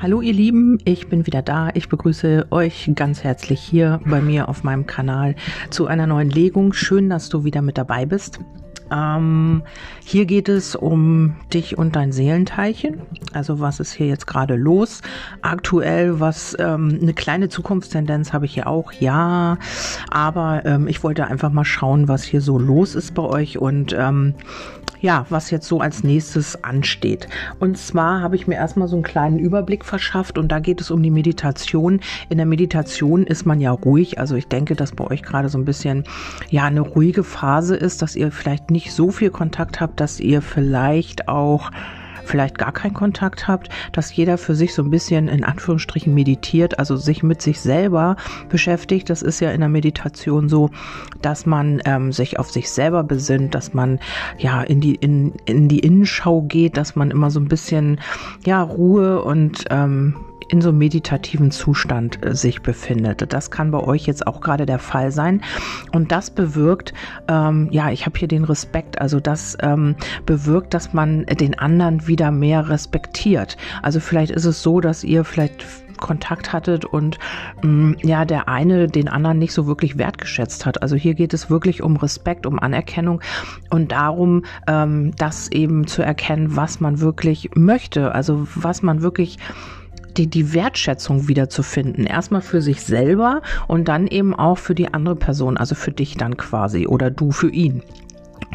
Hallo ihr Lieben, ich bin wieder da. Ich begrüße euch ganz herzlich hier bei mir auf meinem Kanal zu einer neuen Legung. Schön, dass du wieder mit dabei bist. Ähm, hier geht es um dich und dein Seelenteilchen. Also was ist hier jetzt gerade los? Aktuell, was ähm, eine kleine Zukunftstendenz habe ich hier auch, ja. Aber ähm, ich wollte einfach mal schauen, was hier so los ist bei euch und ähm, ja, was jetzt so als nächstes ansteht. Und zwar habe ich mir erstmal so einen kleinen Überblick verschafft und da geht es um die Meditation. In der Meditation ist man ja ruhig. Also ich denke, dass bei euch gerade so ein bisschen ja eine ruhige Phase ist, dass ihr vielleicht nicht so viel Kontakt habt, dass ihr vielleicht auch vielleicht gar keinen Kontakt habt, dass jeder für sich so ein bisschen in Anführungsstrichen meditiert, also sich mit sich selber beschäftigt. Das ist ja in der Meditation so, dass man ähm, sich auf sich selber besinnt, dass man ja in die in, in die Innenschau geht, dass man immer so ein bisschen ja Ruhe und ähm, in so einem meditativen Zustand äh, sich befindet. Das kann bei euch jetzt auch gerade der Fall sein. Und das bewirkt, ähm, ja, ich habe hier den Respekt, also das ähm, bewirkt, dass man den anderen wieder mehr respektiert. Also vielleicht ist es so, dass ihr vielleicht Kontakt hattet und mh, mm, ja, der eine den anderen nicht so wirklich wertgeschätzt hat. Also hier geht es wirklich um Respekt, um Anerkennung und darum, ähm, das eben zu erkennen, was man wirklich möchte, also was man wirklich die, die Wertschätzung wiederzufinden. Erstmal für sich selber und dann eben auch für die andere Person, also für dich dann quasi oder du für ihn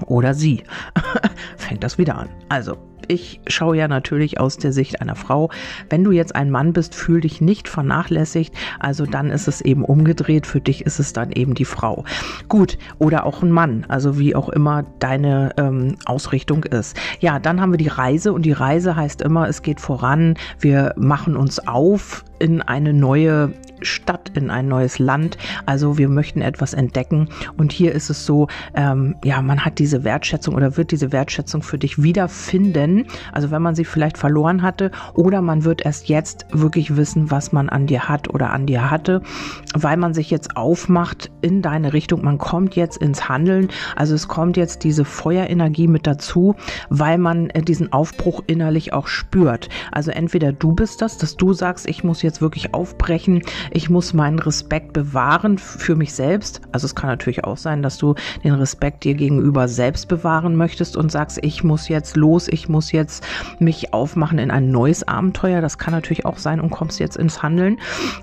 oder sie. Fängt das wieder an. Also, ich schaue ja natürlich aus der Sicht einer Frau. Wenn du jetzt ein Mann bist, fühl dich nicht vernachlässigt. Also dann ist es eben umgedreht. Für dich ist es dann eben die Frau. Gut. Oder auch ein Mann. Also wie auch immer deine ähm, Ausrichtung ist. Ja, dann haben wir die Reise und die Reise heißt immer, es geht voran. Wir machen uns auf in eine neue Stadt, in ein neues Land. Also wir möchten etwas entdecken. Und hier ist es so, ähm, ja, man hat diese Wertschätzung oder wird diese Wertschätzung für dich wiederfinden. Also wenn man sie vielleicht verloren hatte oder man wird erst jetzt wirklich wissen, was man an dir hat oder an dir hatte, weil man sich jetzt aufmacht in deine Richtung. Man kommt jetzt ins Handeln. Also es kommt jetzt diese Feuerenergie mit dazu, weil man äh, diesen Aufbruch innerlich auch spürt. Also entweder du bist das, dass du sagst, ich muss jetzt wirklich aufbrechen, ich muss meinen Respekt bewahren für mich selbst. Also es kann natürlich auch sein, dass du den Respekt dir gegenüber selbst bewahren möchtest und sagst, ich muss jetzt los, ich muss jetzt mich aufmachen in ein neues Abenteuer. Das kann natürlich auch sein und kommst jetzt ins Handeln.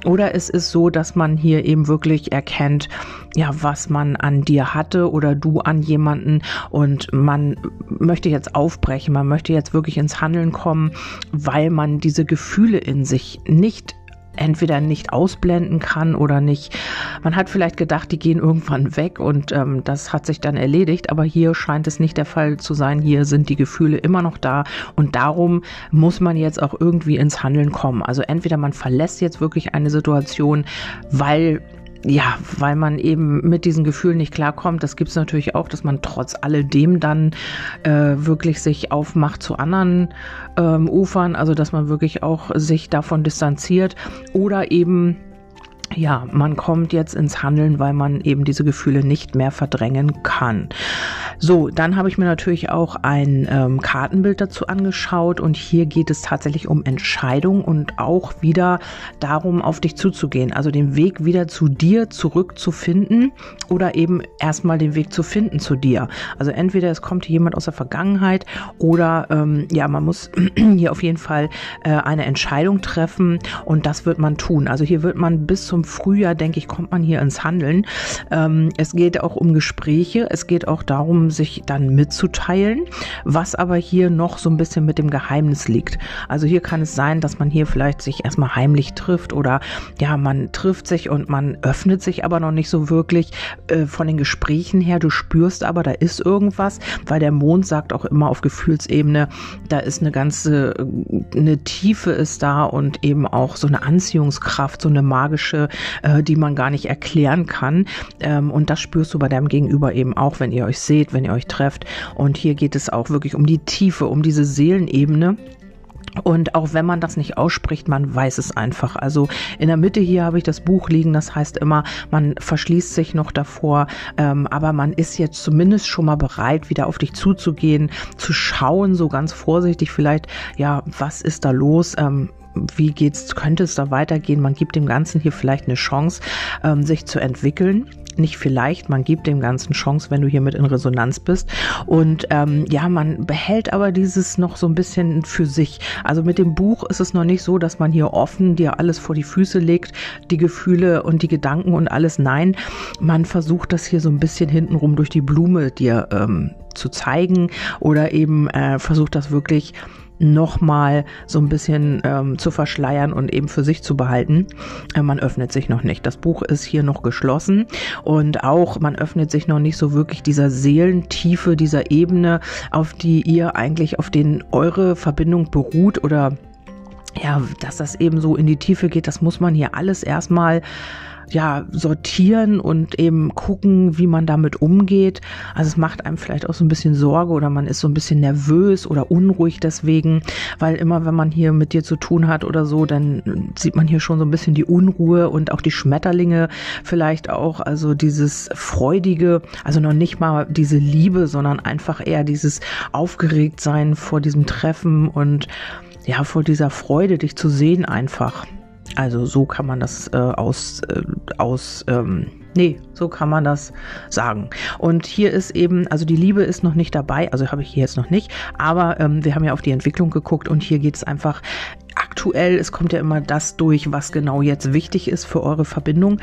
Oder es ist so, dass man hier eben wirklich erkennt, ja, was man an dir hatte oder du an jemanden und man möchte jetzt aufbrechen, man möchte jetzt wirklich ins Handeln kommen, weil man diese Gefühle in sich nicht entweder nicht ausblenden kann oder nicht. Man hat vielleicht gedacht, die gehen irgendwann weg und ähm, das hat sich dann erledigt, aber hier scheint es nicht der Fall zu sein. Hier sind die Gefühle immer noch da und darum muss man jetzt auch irgendwie ins Handeln kommen. Also entweder man verlässt jetzt wirklich eine Situation, weil ja, weil man eben mit diesen Gefühlen nicht klarkommt. Das gibt es natürlich auch, dass man trotz alledem dann äh, wirklich sich aufmacht zu anderen ähm, Ufern, also dass man wirklich auch sich davon distanziert oder eben ja, man kommt jetzt ins Handeln, weil man eben diese Gefühle nicht mehr verdrängen kann. So, dann habe ich mir natürlich auch ein ähm, Kartenbild dazu angeschaut und hier geht es tatsächlich um Entscheidung und auch wieder darum, auf dich zuzugehen, also den Weg wieder zu dir zurückzufinden oder eben erstmal den Weg zu finden zu dir. Also entweder es kommt jemand aus der Vergangenheit oder ähm, ja, man muss hier auf jeden Fall äh, eine Entscheidung treffen und das wird man tun. Also hier wird man bis zum Frühjahr, denke ich, kommt man hier ins Handeln. Ähm, es geht auch um Gespräche. Es geht auch darum, sich dann mitzuteilen, was aber hier noch so ein bisschen mit dem Geheimnis liegt. Also hier kann es sein, dass man hier vielleicht sich erstmal heimlich trifft oder ja, man trifft sich und man öffnet sich aber noch nicht so wirklich äh, von den Gesprächen her. Du spürst aber, da ist irgendwas, weil der Mond sagt auch immer auf Gefühlsebene, da ist eine ganze, eine Tiefe ist da und eben auch so eine Anziehungskraft, so eine magische äh, die man gar nicht erklären kann. Ähm, und das spürst du bei deinem Gegenüber eben auch, wenn ihr euch seht, wenn ihr euch trefft. Und hier geht es auch wirklich um die Tiefe, um diese Seelenebene. Und auch wenn man das nicht ausspricht, man weiß es einfach. Also in der Mitte hier habe ich das Buch liegen, das heißt immer, man verschließt sich noch davor, ähm, aber man ist jetzt zumindest schon mal bereit, wieder auf dich zuzugehen, zu schauen, so ganz vorsichtig vielleicht, ja, was ist da los? Ähm, wie geht's, könnte es da weitergehen? Man gibt dem Ganzen hier vielleicht eine Chance, ähm, sich zu entwickeln nicht vielleicht, man gibt dem Ganzen Chance, wenn du hier mit in Resonanz bist. Und ähm, ja, man behält aber dieses noch so ein bisschen für sich. Also mit dem Buch ist es noch nicht so, dass man hier offen dir alles vor die Füße legt, die Gefühle und die Gedanken und alles. Nein, man versucht das hier so ein bisschen hintenrum durch die Blume dir ähm, zu zeigen oder eben äh, versucht das wirklich nochmal so ein bisschen ähm, zu verschleiern und eben für sich zu behalten. Äh, man öffnet sich noch nicht. Das Buch ist hier noch geschlossen und auch man öffnet sich noch nicht so wirklich dieser Seelentiefe, dieser Ebene, auf die ihr eigentlich, auf den eure Verbindung beruht oder ja, dass das eben so in die Tiefe geht, das muss man hier alles erstmal ja, sortieren und eben gucken, wie man damit umgeht. Also es macht einem vielleicht auch so ein bisschen Sorge oder man ist so ein bisschen nervös oder unruhig deswegen, weil immer wenn man hier mit dir zu tun hat oder so, dann sieht man hier schon so ein bisschen die Unruhe und auch die Schmetterlinge vielleicht auch, also dieses freudige, also noch nicht mal diese Liebe, sondern einfach eher dieses Aufgeregtsein vor diesem Treffen und ja, vor dieser Freude, dich zu sehen einfach. Also so kann man das äh, aus, äh, aus ähm, nee, so kann man das sagen. Und hier ist eben, also die Liebe ist noch nicht dabei, also habe ich hier jetzt noch nicht, aber ähm, wir haben ja auf die Entwicklung geguckt und hier geht es einfach aktuell, es kommt ja immer das durch, was genau jetzt wichtig ist für eure Verbindung.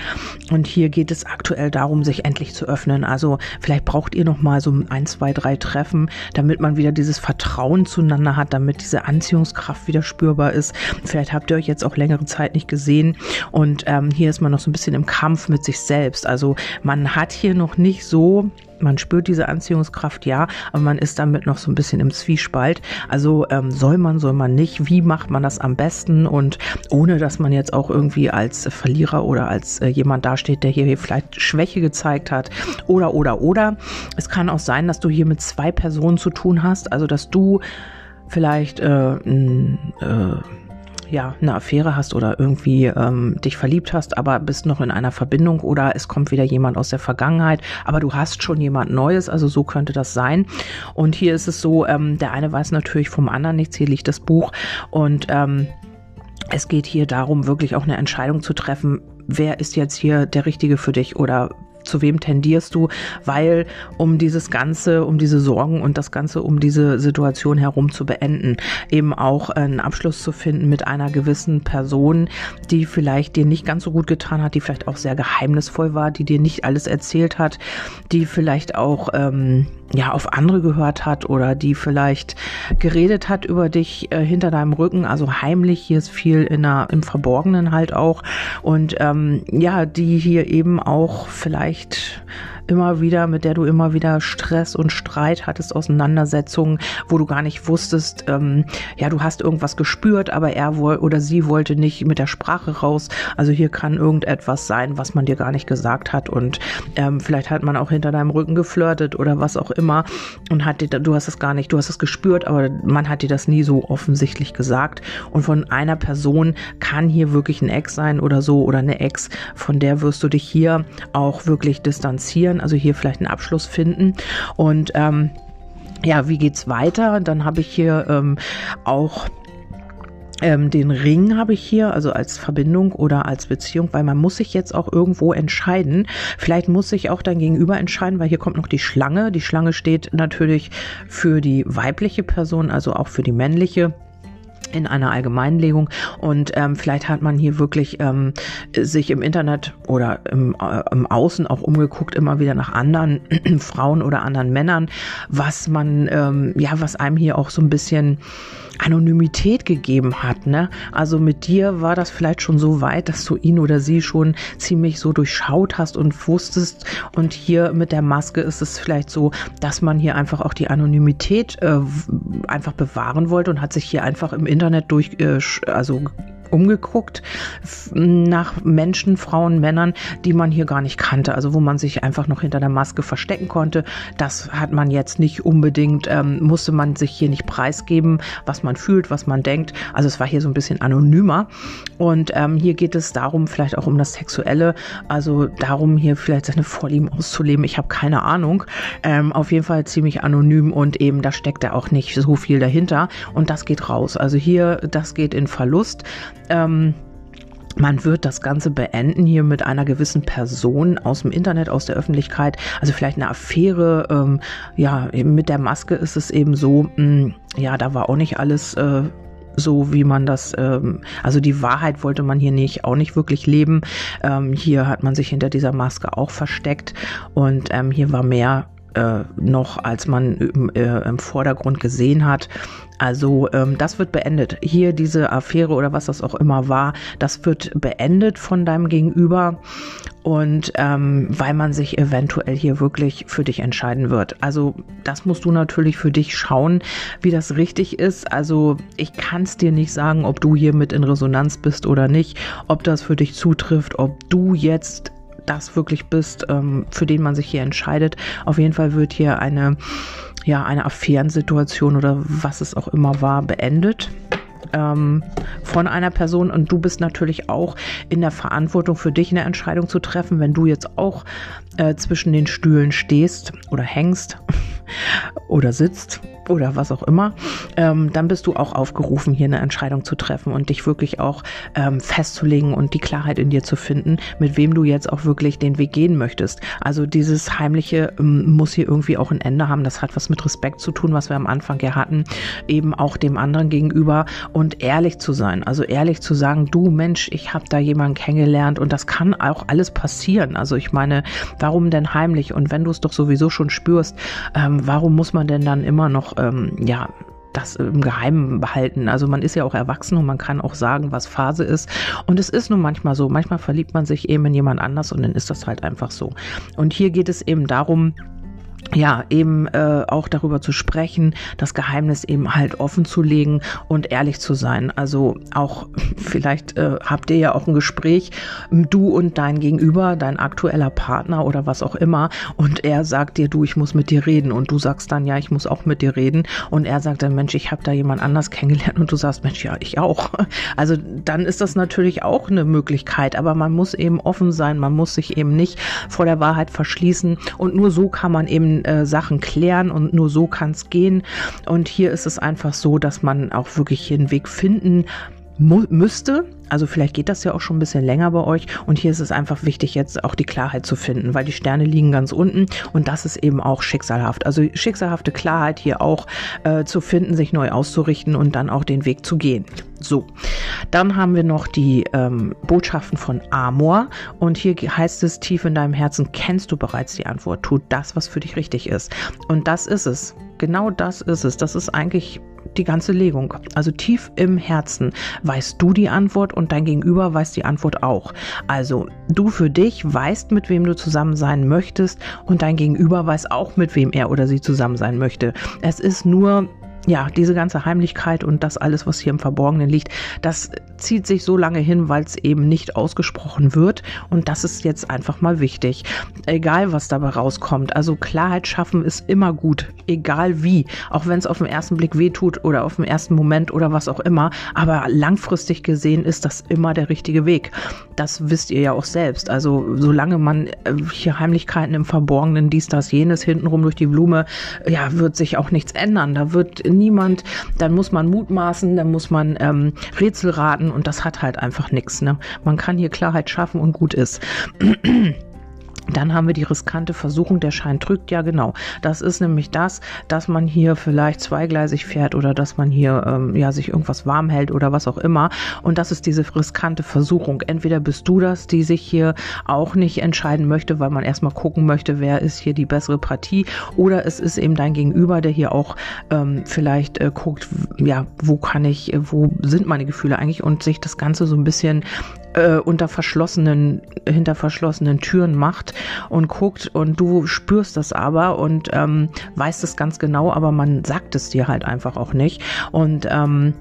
Und hier geht es aktuell darum, sich endlich zu öffnen. Also vielleicht braucht ihr noch mal so ein, zwei, drei Treffen, damit man wieder dieses Vertrauen zueinander hat, damit diese Anziehungskraft wieder spürbar ist. Vielleicht habt ihr euch jetzt auch längere Zeit nicht gesehen. Und ähm, hier ist man noch so ein bisschen im Kampf mit sich selbst. Also man hat hier noch nicht so man spürt diese Anziehungskraft, ja, aber man ist damit noch so ein bisschen im Zwiespalt. Also ähm, soll man, soll man nicht? Wie macht man das am besten? Und ohne, dass man jetzt auch irgendwie als Verlierer oder als äh, jemand dasteht, der hier vielleicht Schwäche gezeigt hat oder, oder, oder. Es kann auch sein, dass du hier mit zwei Personen zu tun hast, also dass du vielleicht äh, äh, ja eine Affäre hast oder irgendwie ähm, dich verliebt hast, aber bist noch in einer Verbindung oder es kommt wieder jemand aus der Vergangenheit, aber du hast schon jemand Neues, also so könnte das sein. Und hier ist es so, ähm, der eine weiß natürlich vom anderen nichts, hier liegt das Buch und ähm, es geht hier darum, wirklich auch eine Entscheidung zu treffen, wer ist jetzt hier der Richtige für dich oder zu wem tendierst du, weil um dieses Ganze, um diese Sorgen und das Ganze um diese Situation herum zu beenden, eben auch einen Abschluss zu finden mit einer gewissen Person, die vielleicht dir nicht ganz so gut getan hat, die vielleicht auch sehr geheimnisvoll war, die dir nicht alles erzählt hat, die vielleicht auch ähm, ja auf andere gehört hat oder die vielleicht geredet hat über dich äh, hinter deinem Rücken, also heimlich, hier ist viel in der, im Verborgenen halt auch. Und ähm, ja, die hier eben auch vielleicht immer wieder, mit der du immer wieder Stress und Streit hattest, Auseinandersetzungen, wo du gar nicht wusstest, ähm, ja, du hast irgendwas gespürt, aber er oder sie wollte nicht mit der Sprache raus. Also hier kann irgendetwas sein, was man dir gar nicht gesagt hat und ähm, vielleicht hat man auch hinter deinem Rücken geflirtet oder was auch immer und hat dir, du hast es gar nicht, du hast es gespürt, aber man hat dir das nie so offensichtlich gesagt und von einer Person kann hier wirklich ein Ex sein oder so oder eine Ex, von der wirst du dich hier auch wirklich distanzieren können, also hier vielleicht einen Abschluss finden und ähm, ja, wie geht's weiter? Dann habe ich hier ähm, auch ähm, den Ring habe ich hier, also als Verbindung oder als Beziehung, weil man muss sich jetzt auch irgendwo entscheiden. Vielleicht muss sich auch dein Gegenüber entscheiden, weil hier kommt noch die Schlange. Die Schlange steht natürlich für die weibliche Person, also auch für die männliche in einer Allgemeinlegung und ähm, vielleicht hat man hier wirklich ähm, sich im Internet oder im, äh, im Außen auch umgeguckt immer wieder nach anderen Frauen oder anderen Männern, was man ähm, ja was einem hier auch so ein bisschen Anonymität gegeben hat. Ne? Also mit dir war das vielleicht schon so weit, dass du ihn oder sie schon ziemlich so durchschaut hast und wusstest. Und hier mit der Maske ist es vielleicht so, dass man hier einfach auch die Anonymität äh, einfach bewahren wollte und hat sich hier einfach im Internet durch, äh, also umgeguckt nach Menschen, Frauen, Männern, die man hier gar nicht kannte, also wo man sich einfach noch hinter der Maske verstecken konnte. Das hat man jetzt nicht unbedingt, ähm, musste man sich hier nicht preisgeben, was man fühlt, was man denkt. Also es war hier so ein bisschen anonymer. Und ähm, hier geht es darum, vielleicht auch um das Sexuelle, also darum, hier vielleicht seine Vorlieben auszuleben. Ich habe keine Ahnung. Ähm, auf jeden Fall ziemlich anonym und eben da steckt da auch nicht so viel dahinter. Und das geht raus. Also hier, das geht in Verlust. Ähm, man wird das Ganze beenden hier mit einer gewissen Person aus dem Internet, aus der Öffentlichkeit. Also vielleicht eine Affäre. Ähm, ja, mit der Maske ist es eben so, mh, hm, ja, da war auch nicht alles äh, so wie man das, ähm, also die Wahrheit wollte man hier nicht, auch nicht wirklich leben. Ähm, hier hat man sich hinter dieser Maske auch versteckt und ähm, hier war mehr äh, noch, als man äh, im Vordergrund gesehen hat. Also ähm, das wird beendet. Hier diese Affäre oder was das auch immer war, das wird beendet von deinem Gegenüber und ähm, weil man sich eventuell hier wirklich für dich entscheiden wird. Also das musst du natürlich für dich schauen, wie das richtig ist. Also ich kann es dir nicht sagen, ob du hier mit in Resonanz bist oder nicht, ob das für dich zutrifft, ob du jetzt das wirklich bist, ähm, für den man sich hier entscheidet. Auf jeden Fall wird hier eine, ja, eine Affärensituation oder was es auch immer war, beendet ähm, von einer Person und du bist natürlich auch in der Verantwortung für dich eine Entscheidung zu treffen, wenn du jetzt auch äh, zwischen den Stühlen stehst oder hängst oder sitzt oder was auch immer, ähm, dann bist du auch aufgerufen, hier eine Entscheidung zu treffen und dich wirklich auch ähm, festzulegen und die Klarheit in dir zu finden, mit wem du jetzt auch wirklich den Weg gehen möchtest. Also dieses Heimliche ähm, muss hier irgendwie auch ein Ende haben. Das hat was mit Respekt zu tun, was wir am Anfang ja hatten, eben auch dem anderen gegenüber und ehrlich zu sein. Also ehrlich zu sagen, du Mensch, ich habe da jemanden kennengelernt und das kann auch alles passieren. Also ich meine, warum denn heimlich? Und wenn du es doch sowieso schon spürst, ähm, warum muss man denn dann immer noch ähm, ja, das im Geheimen behalten. Also man ist ja auch erwachsen und man kann auch sagen, was Phase ist. Und es ist nun manchmal so. Manchmal verliebt man sich eben in jemand anders und dann ist das halt einfach so. Und hier geht es eben darum, ja, eben äh, auch darüber zu sprechen, das Geheimnis eben halt offen zu legen und ehrlich zu sein. Also auch vielleicht äh, habt ihr ja auch ein Gespräch, du und dein Gegenüber, dein aktueller Partner oder was auch immer, und er sagt dir, du, ich muss mit dir reden, und du sagst dann, ja, ich muss auch mit dir reden, und er sagt dann, Mensch, ich habe da jemand anders kennengelernt, und du sagst, Mensch, ja, ich auch. Also dann ist das natürlich auch eine Möglichkeit, aber man muss eben offen sein, man muss sich eben nicht vor der Wahrheit verschließen, und nur so kann man eben äh, Sachen klären und nur so kann es gehen. Und hier ist es einfach so, dass man auch wirklich hier einen Weg finden müsste. Also vielleicht geht das ja auch schon ein bisschen länger bei euch. Und hier ist es einfach wichtig, jetzt auch die Klarheit zu finden, weil die Sterne liegen ganz unten und das ist eben auch schicksalhaft. Also schicksalhafte Klarheit hier auch äh, zu finden, sich neu auszurichten und dann auch den Weg zu gehen. So, dann haben wir noch die ähm, Botschaften von Amor und hier heißt es, tief in deinem Herzen kennst du bereits die Antwort. Tu das, was für dich richtig ist. Und das ist es. Genau das ist es. Das ist eigentlich die ganze Legung. Also tief im Herzen weißt du die Antwort und dein Gegenüber weiß die Antwort auch. Also du für dich weißt, mit wem du zusammen sein möchtest und dein Gegenüber weiß auch, mit wem er oder sie zusammen sein möchte. Es ist nur ja, diese ganze Heimlichkeit und das alles, was hier im Verborgenen liegt, das zieht sich so lange hin, weil es eben nicht ausgesprochen wird. Und das ist jetzt einfach mal wichtig. Egal, was dabei rauskommt. Also Klarheit schaffen ist immer gut. Egal wie. Auch wenn es auf den ersten Blick wehtut oder auf den ersten Moment oder was auch immer. Aber langfristig gesehen ist das immer der richtige Weg. Das wisst ihr ja auch selbst. Also solange man äh, hier Heimlichkeiten im Verborgenen, dies, das, jenes, hintenrum durch die Blume, ja, wird sich auch nichts ändern. Da wird niemand, dann muss man mutmaßen, dann muss man ähm, Rätsel raten und das hat halt einfach nichts. Ne? Man kann hier Klarheit schaffen und gut ist. Dann haben wir die riskante Versuchung, der Schein trügt. Ja, genau. Das ist nämlich das, dass man hier vielleicht zweigleisig fährt oder dass man hier ähm, ja sich irgendwas warm hält oder was auch immer. Und das ist diese riskante Versuchung. Entweder bist du das, die sich hier auch nicht entscheiden möchte, weil man erstmal gucken möchte, wer ist hier die bessere Partie, oder es ist eben dein Gegenüber, der hier auch ähm, vielleicht äh, guckt, ja, wo kann ich, äh, wo sind meine Gefühle eigentlich und sich das Ganze so ein bisschen äh, unter verschlossenen, hinter verschlossenen Türen macht und guckt und du spürst das aber und ähm, weißt es ganz genau, aber man sagt es dir halt einfach auch nicht. Und ähm,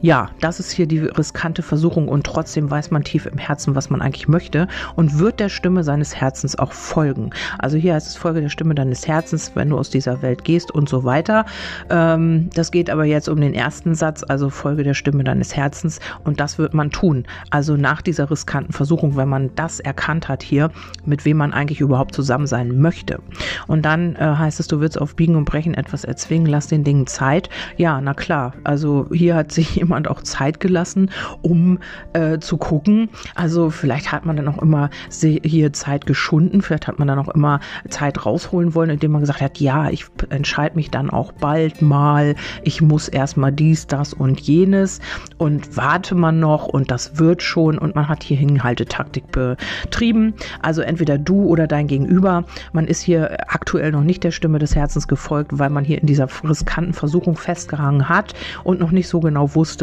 ja, das ist hier die riskante Versuchung und trotzdem weiß man tief im Herzen, was man eigentlich möchte und wird der Stimme seines Herzens auch folgen. Also hier heißt es Folge der Stimme deines Herzens, wenn du aus dieser Welt gehst und so weiter. Ähm, das geht aber jetzt um den ersten Satz, also Folge der Stimme deines Herzens und das wird man tun. Also nach dieser riskanten Versuchung, wenn man das erkannt hat hier, mit wem man eigentlich überhaupt zusammen sein möchte. Und dann äh, heißt es, du wirst auf Biegen und Brechen etwas erzwingen, lass den Dingen Zeit. Ja, na klar. Also hier hat sich jemand auch Zeit gelassen, um äh, zu gucken. Also vielleicht hat man dann auch immer hier Zeit geschunden, vielleicht hat man dann auch immer Zeit rausholen wollen, indem man gesagt hat, ja, ich entscheide mich dann auch bald mal, ich muss erstmal dies, das und jenes und warte man noch und das wird schon und man hat hier Hinhaltetaktik betrieben. Also entweder du oder dein Gegenüber. Man ist hier aktuell noch nicht der Stimme des Herzens gefolgt, weil man hier in dieser riskanten Versuchung festgehangen hat und noch nicht so genau wusste,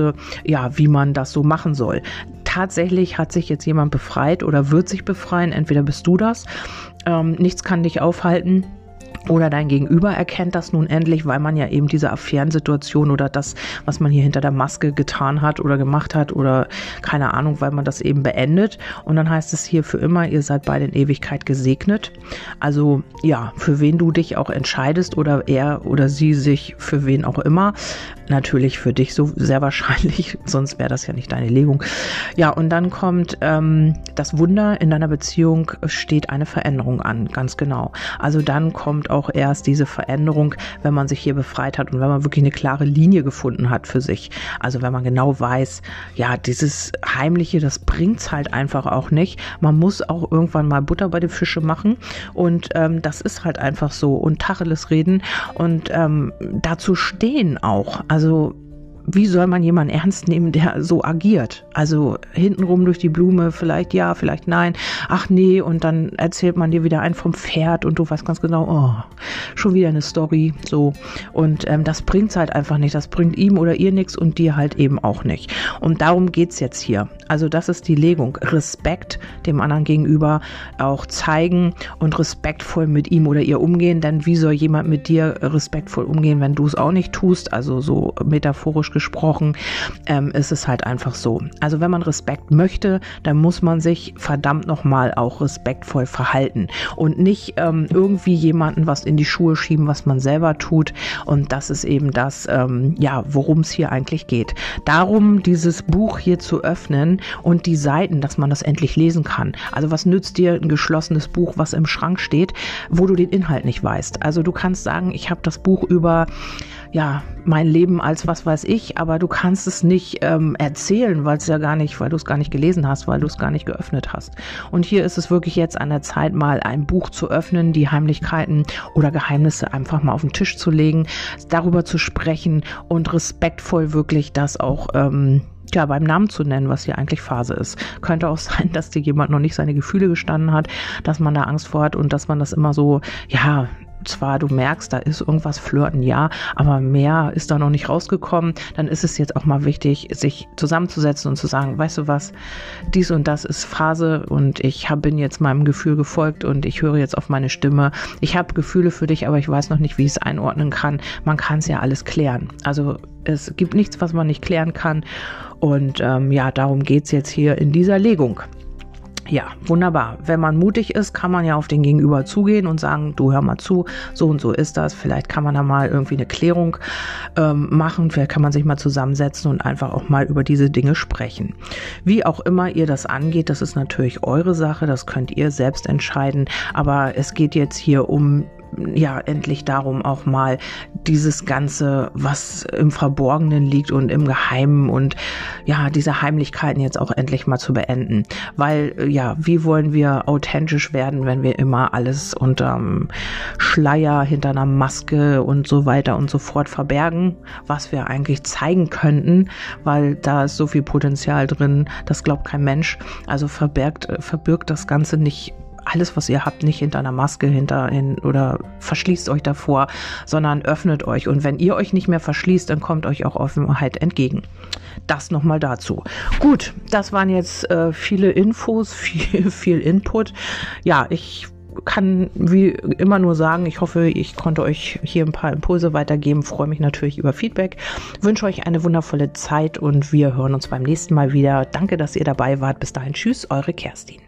ja, wie man das so machen soll. Tatsächlich hat sich jetzt jemand befreit oder wird sich befreien. Entweder bist du das. Ähm, nichts kann dich aufhalten oder dein Gegenüber erkennt das nun endlich, weil man ja eben diese Affärensituation oder das, was man hier hinter der Maske getan hat oder gemacht hat oder keine Ahnung, weil man das eben beendet. Und dann heißt es hier für immer, ihr seid beide in Ewigkeit gesegnet. Also ja, für wen du dich auch entscheidest oder er oder sie sich für wen auch immer. Natürlich für dich so sehr wahrscheinlich, sonst wäre das ja nicht deine Legung. Ja, und dann kommt ähm, das Wunder, in deiner Beziehung steht eine Veränderung an, ganz genau. Also dann kommt auch erst diese Veränderung, wenn man sich hier befreit hat und wenn man wirklich eine klare Linie gefunden hat für sich. Also wenn man genau weiß, ja, dieses Heimliche, das bringt's halt einfach auch nicht. Man muss auch irgendwann mal Butter bei den Fische machen und ähm, das ist halt einfach so und Tacheles reden und ähm, dazu stehen auch. Also wie soll man jemanden ernst nehmen, der so agiert? Also hintenrum durch die Blume, vielleicht ja, vielleicht nein, ach nee, und dann erzählt man dir wieder ein vom Pferd und du weißt ganz genau, oh, schon wieder eine Story, so. Und ähm, das bringt's halt einfach nicht. Das bringt ihm oder ihr nichts und dir halt eben auch nicht. Und darum geht's jetzt hier. Also das ist die Legung. Respekt dem anderen gegenüber auch zeigen und respektvoll mit ihm oder ihr umgehen, denn wie soll jemand mit dir respektvoll umgehen, wenn du es auch nicht tust? Also so metaphorisch gesprochen, ähm, ist es halt einfach so. Also wenn man Respekt möchte, dann muss man sich verdammt nochmal auch respektvoll verhalten und nicht ähm, irgendwie jemanden was in die Schuhe schieben, was man selber tut. Und das ist eben das, ähm, ja, worum es hier eigentlich geht. Darum, dieses Buch hier zu öffnen und die Seiten, dass man das endlich lesen kann. Also was nützt dir ein geschlossenes Buch, was im Schrank steht, wo du den Inhalt nicht weißt? Also du kannst sagen, ich habe das Buch über ja, mein Leben als was weiß ich, aber du kannst es nicht ähm, erzählen, weil es ja gar nicht, weil du es gar nicht gelesen hast, weil du es gar nicht geöffnet hast. Und hier ist es wirklich jetzt an der Zeit, mal ein Buch zu öffnen, die Heimlichkeiten oder Geheimnisse einfach mal auf den Tisch zu legen, darüber zu sprechen und respektvoll wirklich das auch ähm, ja, beim Namen zu nennen, was hier eigentlich Phase ist. Könnte auch sein, dass dir jemand noch nicht seine Gefühle gestanden hat, dass man da Angst vor hat und dass man das immer so, ja, zwar du merkst, da ist irgendwas flirten, ja, aber mehr ist da noch nicht rausgekommen, dann ist es jetzt auch mal wichtig, sich zusammenzusetzen und zu sagen, weißt du was, dies und das ist Phase und ich hab, bin jetzt meinem Gefühl gefolgt und ich höre jetzt auf meine Stimme. Ich habe Gefühle für dich, aber ich weiß noch nicht, wie ich es einordnen kann. Man kann es ja alles klären. Also es gibt nichts, was man nicht klären kann. Und ähm, ja, darum geht es jetzt hier in dieser Legung. Ja, wunderbar. Wenn man mutig ist, kann man ja auf den Gegenüber zugehen und sagen, du hör mal zu, so und so ist das. Vielleicht kann man da mal irgendwie eine Klärung ähm, machen. Vielleicht kann man sich mal zusammensetzen und einfach auch mal über diese Dinge sprechen. Wie auch immer ihr das angeht, das ist natürlich eure Sache. Das könnt ihr selbst entscheiden. Aber es geht jetzt hier um ja endlich darum, auch mal dieses Ganze, was im Verborgenen liegt und im Geheimen und ja, diese Heimlichkeiten jetzt auch endlich mal zu beenden. Weil ja, wie wollen wir authentisch werden, wenn wir immer alles unterm Schleier, hinter einer Maske und so weiter und so fort verbergen, was wir eigentlich zeigen könnten, weil da ist so viel Potenzial drin, das glaubt kein Mensch. Also verbergt, verbirgt das Ganze nicht alles, was ihr habt, nicht hinter einer Maske hinter in, oder verschließt euch davor, sondern öffnet euch. Und wenn ihr euch nicht mehr verschließt, dann kommt euch auch Offenheit entgegen. Das nochmal dazu. Gut, das waren jetzt äh, viele Infos, viel, viel Input. Ja, ich kann wie immer nur sagen, ich hoffe, ich konnte euch hier ein paar Impulse weitergeben. Freue mich natürlich über Feedback. Wünsche euch eine wundervolle Zeit und wir hören uns beim nächsten Mal wieder. Danke, dass ihr dabei wart. Bis dahin, tschüss, eure Kerstin.